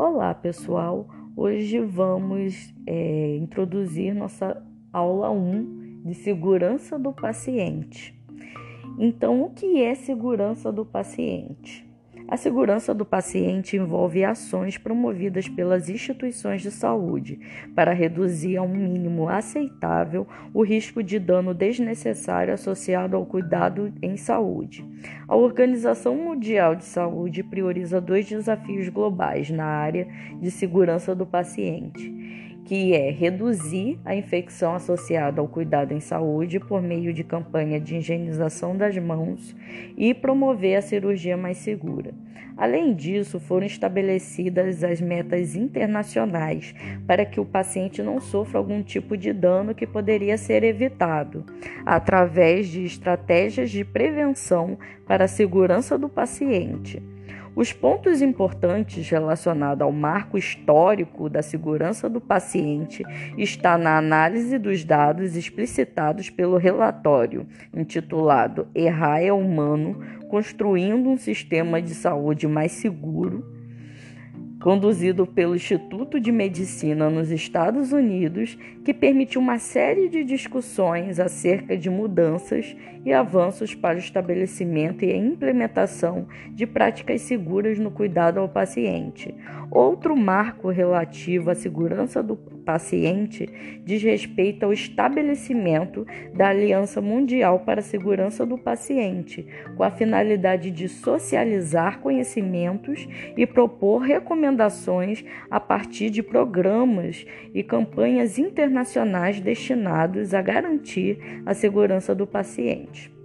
Olá, pessoal! Hoje vamos é, introduzir nossa aula 1 de segurança do paciente. Então, o que é segurança do paciente? A segurança do paciente envolve ações promovidas pelas instituições de saúde para reduzir a um mínimo aceitável o risco de dano desnecessário associado ao cuidado em saúde. A Organização Mundial de Saúde prioriza dois desafios globais na área de segurança do paciente que é reduzir a infecção associada ao cuidado em saúde por meio de campanha de higienização das mãos e promover a cirurgia mais segura. Além disso, foram estabelecidas as metas internacionais para que o paciente não sofra algum tipo de dano que poderia ser evitado, através de estratégias de prevenção para a segurança do paciente. Os pontos importantes relacionados ao marco histórico da segurança do paciente está na análise dos dados explicitados pelo relatório intitulado Errar é humano, construindo um sistema de saúde mais seguro conduzido pelo Instituto de Medicina nos Estados Unidos, que permitiu uma série de discussões acerca de mudanças e avanços para o estabelecimento e a implementação de práticas seguras no cuidado ao paciente. Outro marco relativo à segurança do paciente diz respeito ao estabelecimento da Aliança Mundial para a Segurança do Paciente, com a finalidade de socializar conhecimentos e propor recomendações a partir de programas e campanhas internacionais destinados a garantir a segurança do paciente.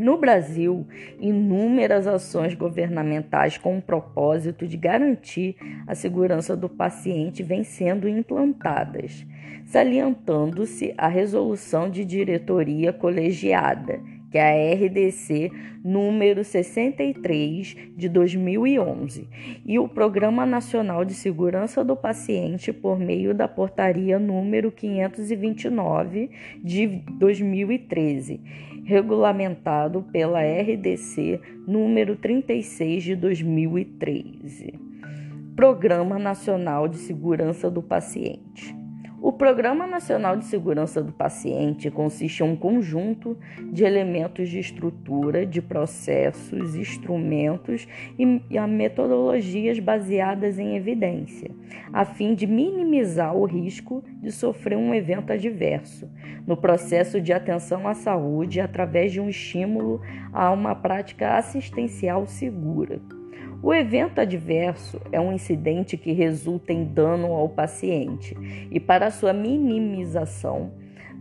No Brasil, inúmeras ações governamentais com o propósito de garantir a segurança do paciente vêm sendo implantadas, salientando-se a resolução de diretoria colegiada, que é a RDC número 63 de 2011, e o Programa Nacional de Segurança do Paciente por meio da portaria número 529 de 2013 regulamentado pela RDC número 36 de 2013. Programa Nacional de Segurança do Paciente. O Programa Nacional de Segurança do Paciente consiste em um conjunto de elementos de estrutura, de processos, instrumentos e metodologias baseadas em evidência, a fim de minimizar o risco de sofrer um evento adverso no processo de atenção à saúde através de um estímulo a uma prática assistencial segura. O evento adverso é um incidente que resulta em dano ao paciente e, para sua minimização,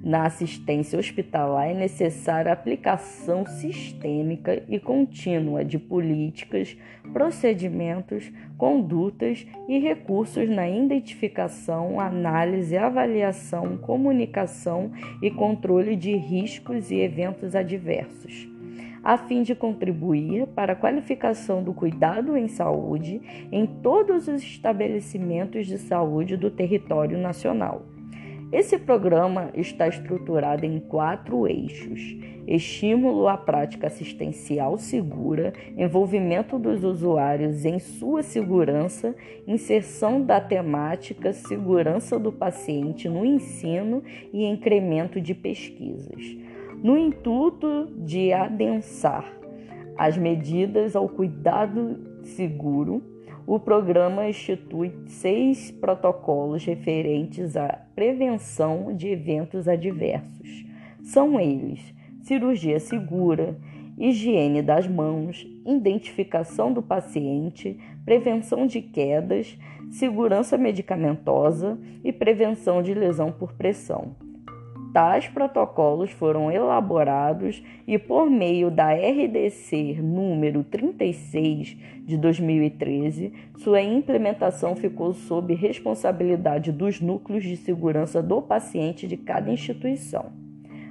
na assistência hospitalar é necessária a aplicação sistêmica e contínua de políticas, procedimentos, condutas e recursos na identificação, análise, avaliação, comunicação e controle de riscos e eventos adversos a fim de contribuir para a qualificação do cuidado em saúde em todos os estabelecimentos de saúde do território nacional. Esse programa está estruturado em quatro eixos: estímulo à prática assistencial segura, envolvimento dos usuários em sua segurança, inserção da temática segurança do paciente no ensino e incremento de pesquisas no intuito de adensar as medidas ao cuidado seguro, o programa institui seis protocolos referentes à prevenção de eventos adversos. São eles: cirurgia segura, higiene das mãos, identificação do paciente, prevenção de quedas, segurança medicamentosa e prevenção de lesão por pressão. Tais protocolos foram elaborados e, por meio da RDC número 36 de 2013, sua implementação ficou sob responsabilidade dos núcleos de segurança do paciente de cada instituição.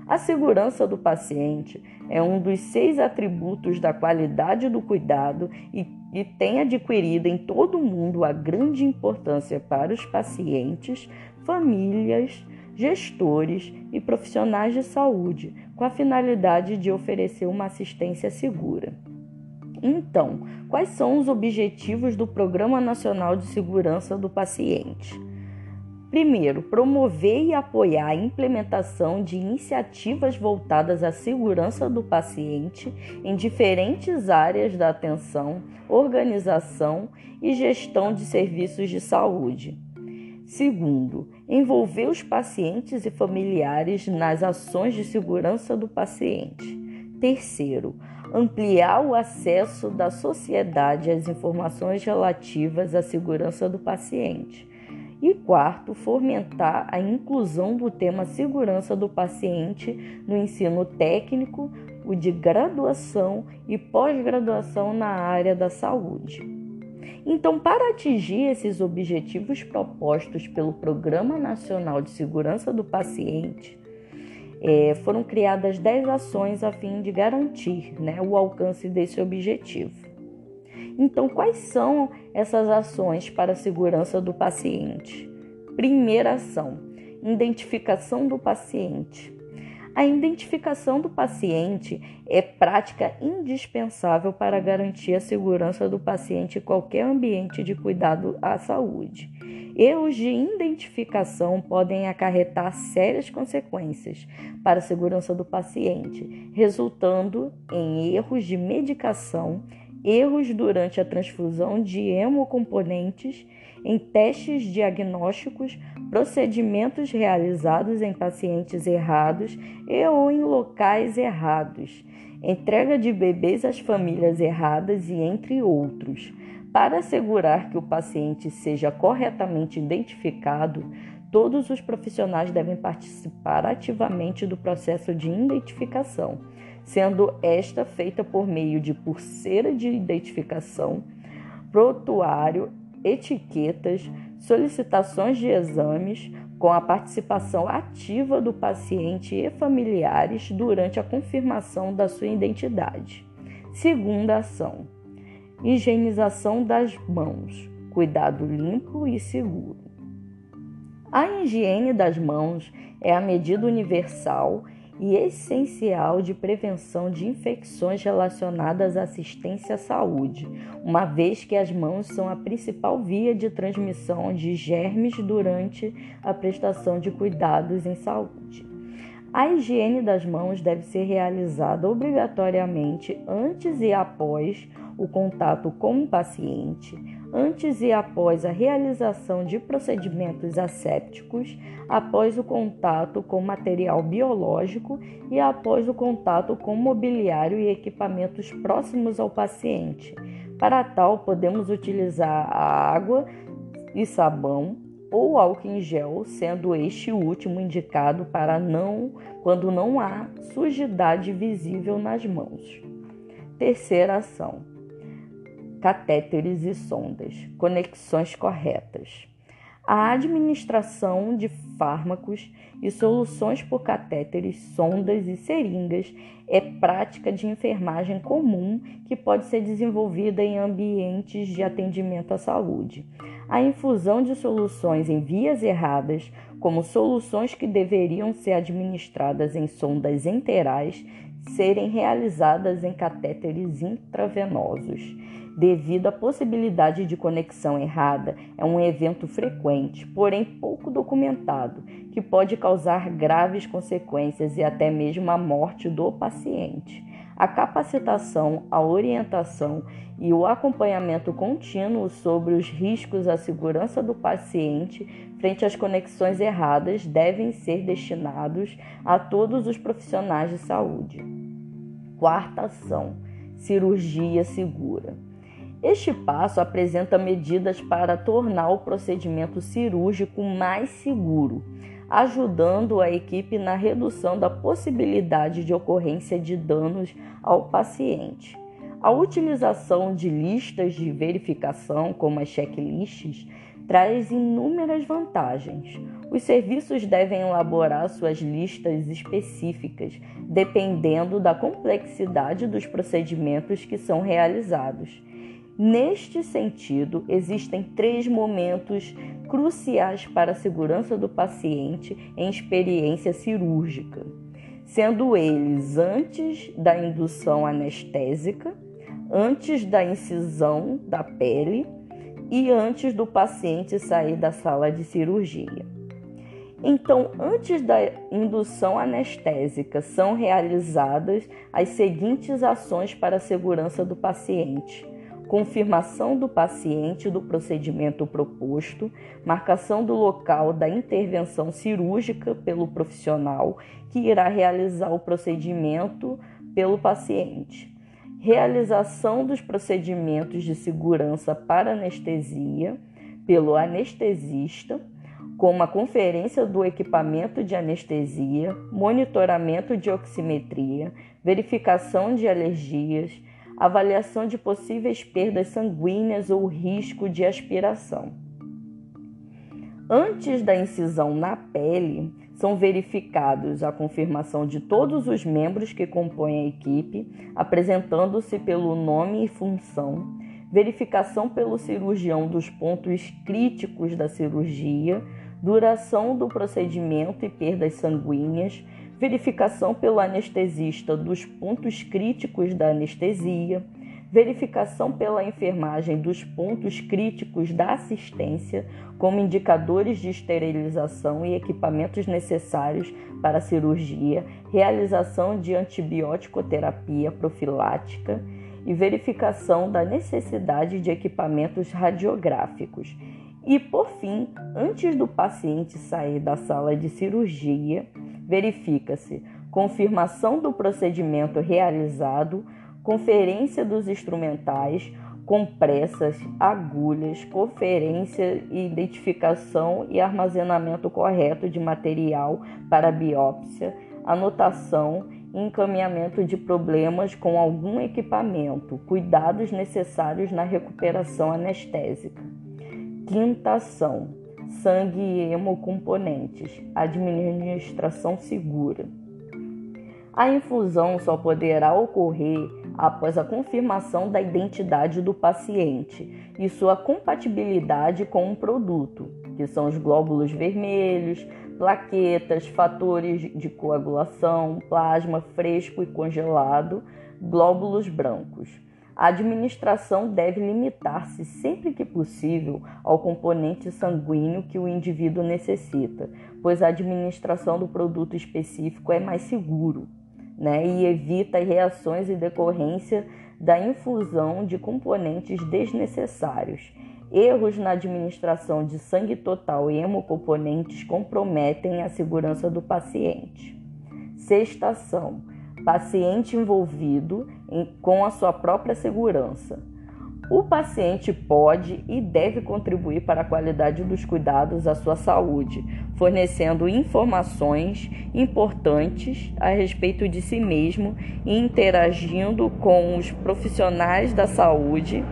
A segurança do paciente é um dos seis atributos da qualidade do cuidado e, e tem adquirido em todo o mundo a grande importância para os pacientes, famílias, gestores e profissionais de saúde, com a finalidade de oferecer uma assistência segura. Então, quais são os objetivos do Programa Nacional de Segurança do Paciente? Primeiro, promover e apoiar a implementação de iniciativas voltadas à segurança do paciente em diferentes áreas da atenção, organização e gestão de serviços de saúde. Segundo, envolver os pacientes e familiares nas ações de segurança do paciente. Terceiro, ampliar o acesso da sociedade às informações relativas à segurança do paciente. E quarto, fomentar a inclusão do tema segurança do paciente no ensino técnico, o de graduação e pós-graduação na área da saúde. Então, para atingir esses objetivos propostos pelo Programa Nacional de Segurança do Paciente, é, foram criadas 10 ações a fim de garantir né, o alcance desse objetivo. Então, quais são essas ações para a segurança do paciente? Primeira ação: identificação do paciente. A identificação do paciente é prática indispensável para garantir a segurança do paciente em qualquer ambiente de cuidado à saúde. Erros de identificação podem acarretar sérias consequências para a segurança do paciente, resultando em erros de medicação, erros durante a transfusão de hemocomponentes, em testes diagnósticos, procedimentos realizados em pacientes errados e ou em locais errados, entrega de bebês às famílias erradas e entre outros. Para assegurar que o paciente seja corretamente identificado, todos os profissionais devem participar ativamente do processo de identificação sendo esta feita por meio de pulseira de identificação, prontuário, etiquetas, solicitações de exames, com a participação ativa do paciente e familiares durante a confirmação da sua identidade. Segunda ação: higienização das mãos, cuidado limpo e seguro. A higiene das mãos é a medida universal e essencial de prevenção de infecções relacionadas à assistência à saúde, uma vez que as mãos são a principal via de transmissão de germes durante a prestação de cuidados em saúde. A higiene das mãos deve ser realizada obrigatoriamente antes e após o contato com o paciente, antes e após a realização de procedimentos assépticos, após o contato com material biológico e após o contato com mobiliário e equipamentos próximos ao paciente. Para tal, podemos utilizar a água e sabão ou álcool em gel, sendo este último indicado para não quando não há sujidade visível nas mãos. Terceira ação: catéteres e sondas, conexões corretas. A administração de fármacos e soluções por catéteres, sondas e seringas é prática de enfermagem comum que pode ser desenvolvida em ambientes de atendimento à saúde. A infusão de soluções em vias erradas, como soluções que deveriam ser administradas em sondas enterais, serem realizadas em catéteres intravenosos devido à possibilidade de conexão errada, é um evento frequente, porém pouco documentado, que pode causar graves consequências e até mesmo a morte do paciente. A capacitação, a orientação e o acompanhamento contínuo sobre os riscos à segurança do paciente frente às conexões erradas devem ser destinados a todos os profissionais de saúde. Quarta ação: cirurgia segura. Este passo apresenta medidas para tornar o procedimento cirúrgico mais seguro, ajudando a equipe na redução da possibilidade de ocorrência de danos ao paciente. A utilização de listas de verificação, como as checklists, traz inúmeras vantagens. Os serviços devem elaborar suas listas específicas, dependendo da complexidade dos procedimentos que são realizados. Neste sentido, existem três momentos cruciais para a segurança do paciente em experiência cirúrgica, sendo eles antes da indução anestésica, antes da incisão da pele e antes do paciente sair da sala de cirurgia. Então, antes da indução anestésica, são realizadas as seguintes ações para a segurança do paciente: confirmação do paciente do procedimento proposto, marcação do local da intervenção cirúrgica pelo profissional que irá realizar o procedimento pelo paciente, realização dos procedimentos de segurança para anestesia pelo anestesista, como a conferência do equipamento de anestesia, monitoramento de oximetria, verificação de alergias, avaliação de possíveis perdas sanguíneas ou risco de aspiração. Antes da incisão na pele, são verificados a confirmação de todos os membros que compõem a equipe, apresentando-se pelo nome e função, verificação pelo cirurgião dos pontos críticos da cirurgia, duração do procedimento e perdas sanguíneas, verificação pelo anestesista dos pontos críticos da anestesia, verificação pela enfermagem dos pontos críticos da assistência, como indicadores de esterilização e equipamentos necessários para a cirurgia, realização de antibiótico-terapia profilática e verificação da necessidade de equipamentos radiográficos. E, por fim, antes do paciente sair da sala de cirurgia, verifica-se confirmação do procedimento realizado, conferência dos instrumentais, compressas, agulhas, conferência, identificação e armazenamento correto de material para biópsia, anotação e encaminhamento de problemas com algum equipamento, cuidados necessários na recuperação anestésica. Quinta ação: sangue e hemocomponentes, administração segura. A infusão só poderá ocorrer após a confirmação da identidade do paciente e sua compatibilidade com um produto, que são os glóbulos vermelhos, plaquetas, fatores de coagulação, plasma fresco e congelado, glóbulos brancos. A administração deve limitar-se sempre que possível ao componente sanguíneo que o indivíduo necessita, pois a administração do produto específico é mais seguro né, e evita reações em decorrência da infusão de componentes desnecessários. Erros na administração de sangue total e hemocomponentes comprometem a segurança do paciente. Sexta ação paciente envolvido com a sua própria segurança. O paciente pode e deve contribuir para a qualidade dos cuidados à sua saúde, fornecendo informações importantes a respeito de si mesmo e interagindo com os profissionais da saúde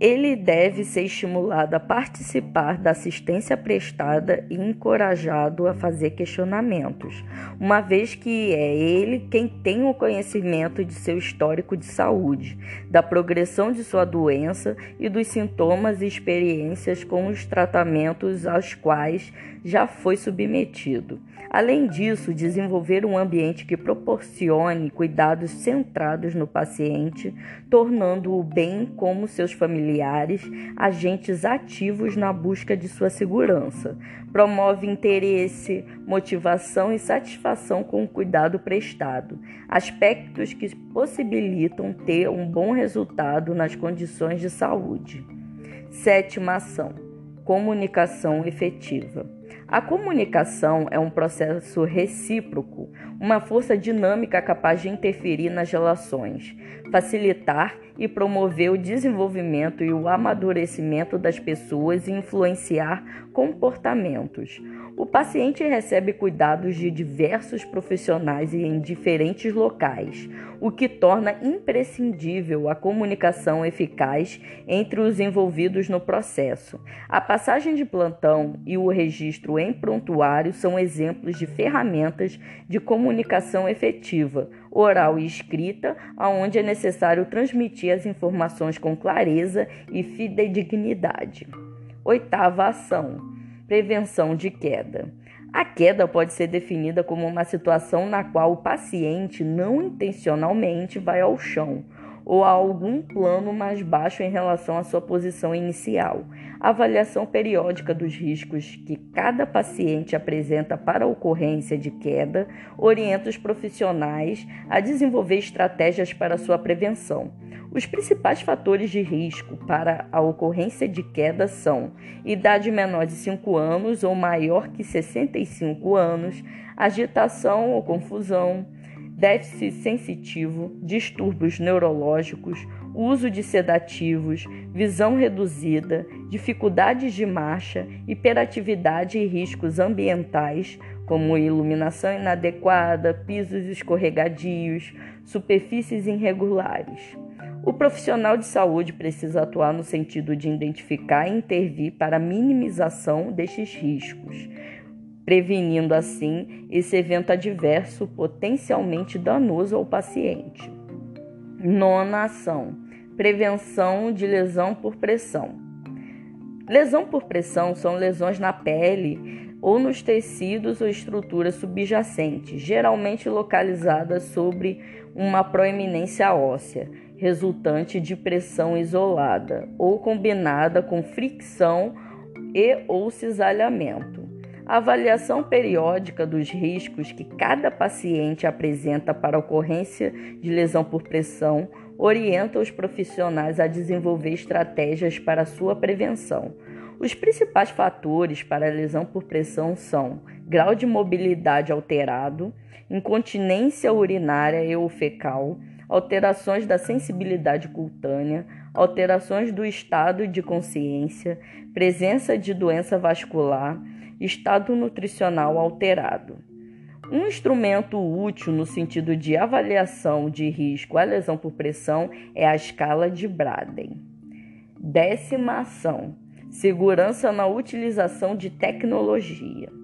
ele deve ser estimulado a participar da assistência prestada e encorajado a fazer questionamentos, uma vez que é ele quem tem o conhecimento de seu histórico de saúde, da progressão de sua doença e dos sintomas e experiências com os tratamentos aos quais já foi submetido. Além disso, desenvolver um ambiente que proporcione cuidados centrados no paciente, tornando-o bem como seus familiares agentes ativos na busca de sua segurança. Promove interesse, motivação e satisfação com o cuidado prestado, aspectos que possibilitam ter um bom resultado nas condições de saúde. Sétima ação: comunicação efetiva. A comunicação é um processo recíproco, uma força dinâmica capaz de interferir nas relações, facilitar e promover o desenvolvimento e o amadurecimento das pessoas e influenciar comportamentos. O paciente recebe cuidados de diversos profissionais e em diferentes locais, o que torna imprescindível a comunicação eficaz entre os envolvidos no processo. A passagem de plantão e o registro em prontuário são exemplos de ferramentas de comunicação efetiva, oral e escrita, aonde é necessário transmitir as informações com clareza e fidedignidade. Oitava ação: prevenção de queda. A queda pode ser definida como uma situação na qual o paciente não intencionalmente vai ao chão ou a algum plano mais baixo em relação à sua posição inicial. Avaliação periódica dos riscos que cada paciente apresenta para a ocorrência de queda orienta os profissionais a desenvolver estratégias para sua prevenção. Os principais fatores de risco para a ocorrência de queda são idade menor de 5 anos ou maior que 65 anos, agitação ou confusão, déficit sensitivo, distúrbios neurológicos, uso de sedativos, visão reduzida, dificuldades de marcha, hiperatividade e riscos ambientais, como iluminação inadequada, pisos escorregadios, superfícies irregulares. O profissional de saúde precisa atuar no sentido de identificar e intervir para minimização destes riscos, prevenindo assim esse evento adverso potencialmente danoso ao paciente. Nona ação: prevenção de lesão por pressão. Lesão por pressão são lesões na pele ou nos tecidos ou estruturas subjacentes, geralmente localizadas sobre uma proeminência óssea resultante de pressão isolada ou combinada com fricção e ou cisalhamento. A avaliação periódica dos riscos que cada paciente apresenta para ocorrência de lesão por pressão orienta os profissionais a desenvolver estratégias para sua prevenção. Os principais fatores para a lesão por pressão são grau de mobilidade alterado, incontinência urinária ou fecal, alterações da sensibilidade cutânea, alterações do estado de consciência, presença de doença vascular, estado nutricional alterado. Um instrumento útil no sentido de avaliação de risco à lesão por pressão é a escala de Braden. Décima ação: segurança na utilização de tecnologia.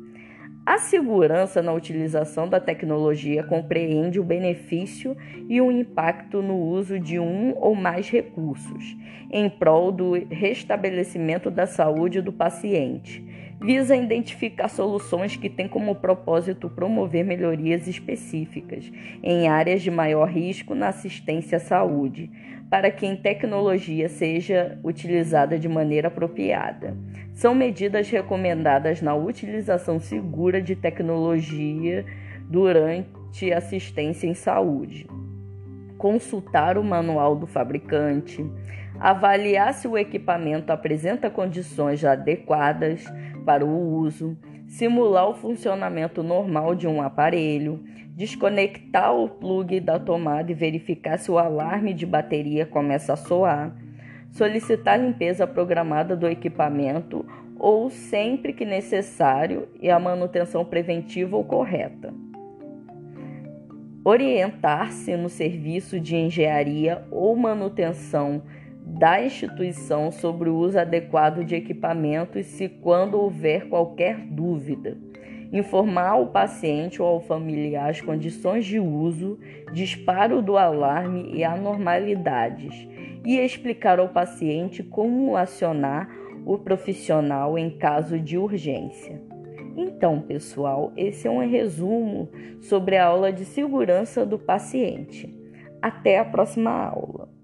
A segurança na utilização da tecnologia compreende o benefício e o impacto no uso de um ou mais recursos, em prol do restabelecimento da saúde do paciente. Visa identificar soluções que têm como propósito promover melhorias específicas em áreas de maior risco na assistência à saúde, para que a tecnologia seja utilizada de maneira apropriada. São medidas recomendadas na utilização segura de tecnologia durante assistência em saúde. Consultar o manual do fabricante, avaliar se o equipamento apresenta condições adequadas para o uso, simular o funcionamento normal de um aparelho, desconectar o plug da tomada e verificar se o alarme de bateria começa a soar, solicitar limpeza programada do equipamento ou sempre que necessário e a manutenção preventiva ou correta. Orientar-se no serviço de engenharia ou manutenção da instituição sobre o uso adequado de equipamentos se quando houver qualquer dúvida. Informar ao paciente ou ao familiar as condições de uso, disparo do alarme e anormalidades, e explicar ao paciente como acionar o profissional em caso de urgência. Então, pessoal, esse é um resumo sobre a aula de segurança do paciente. Até a próxima aula.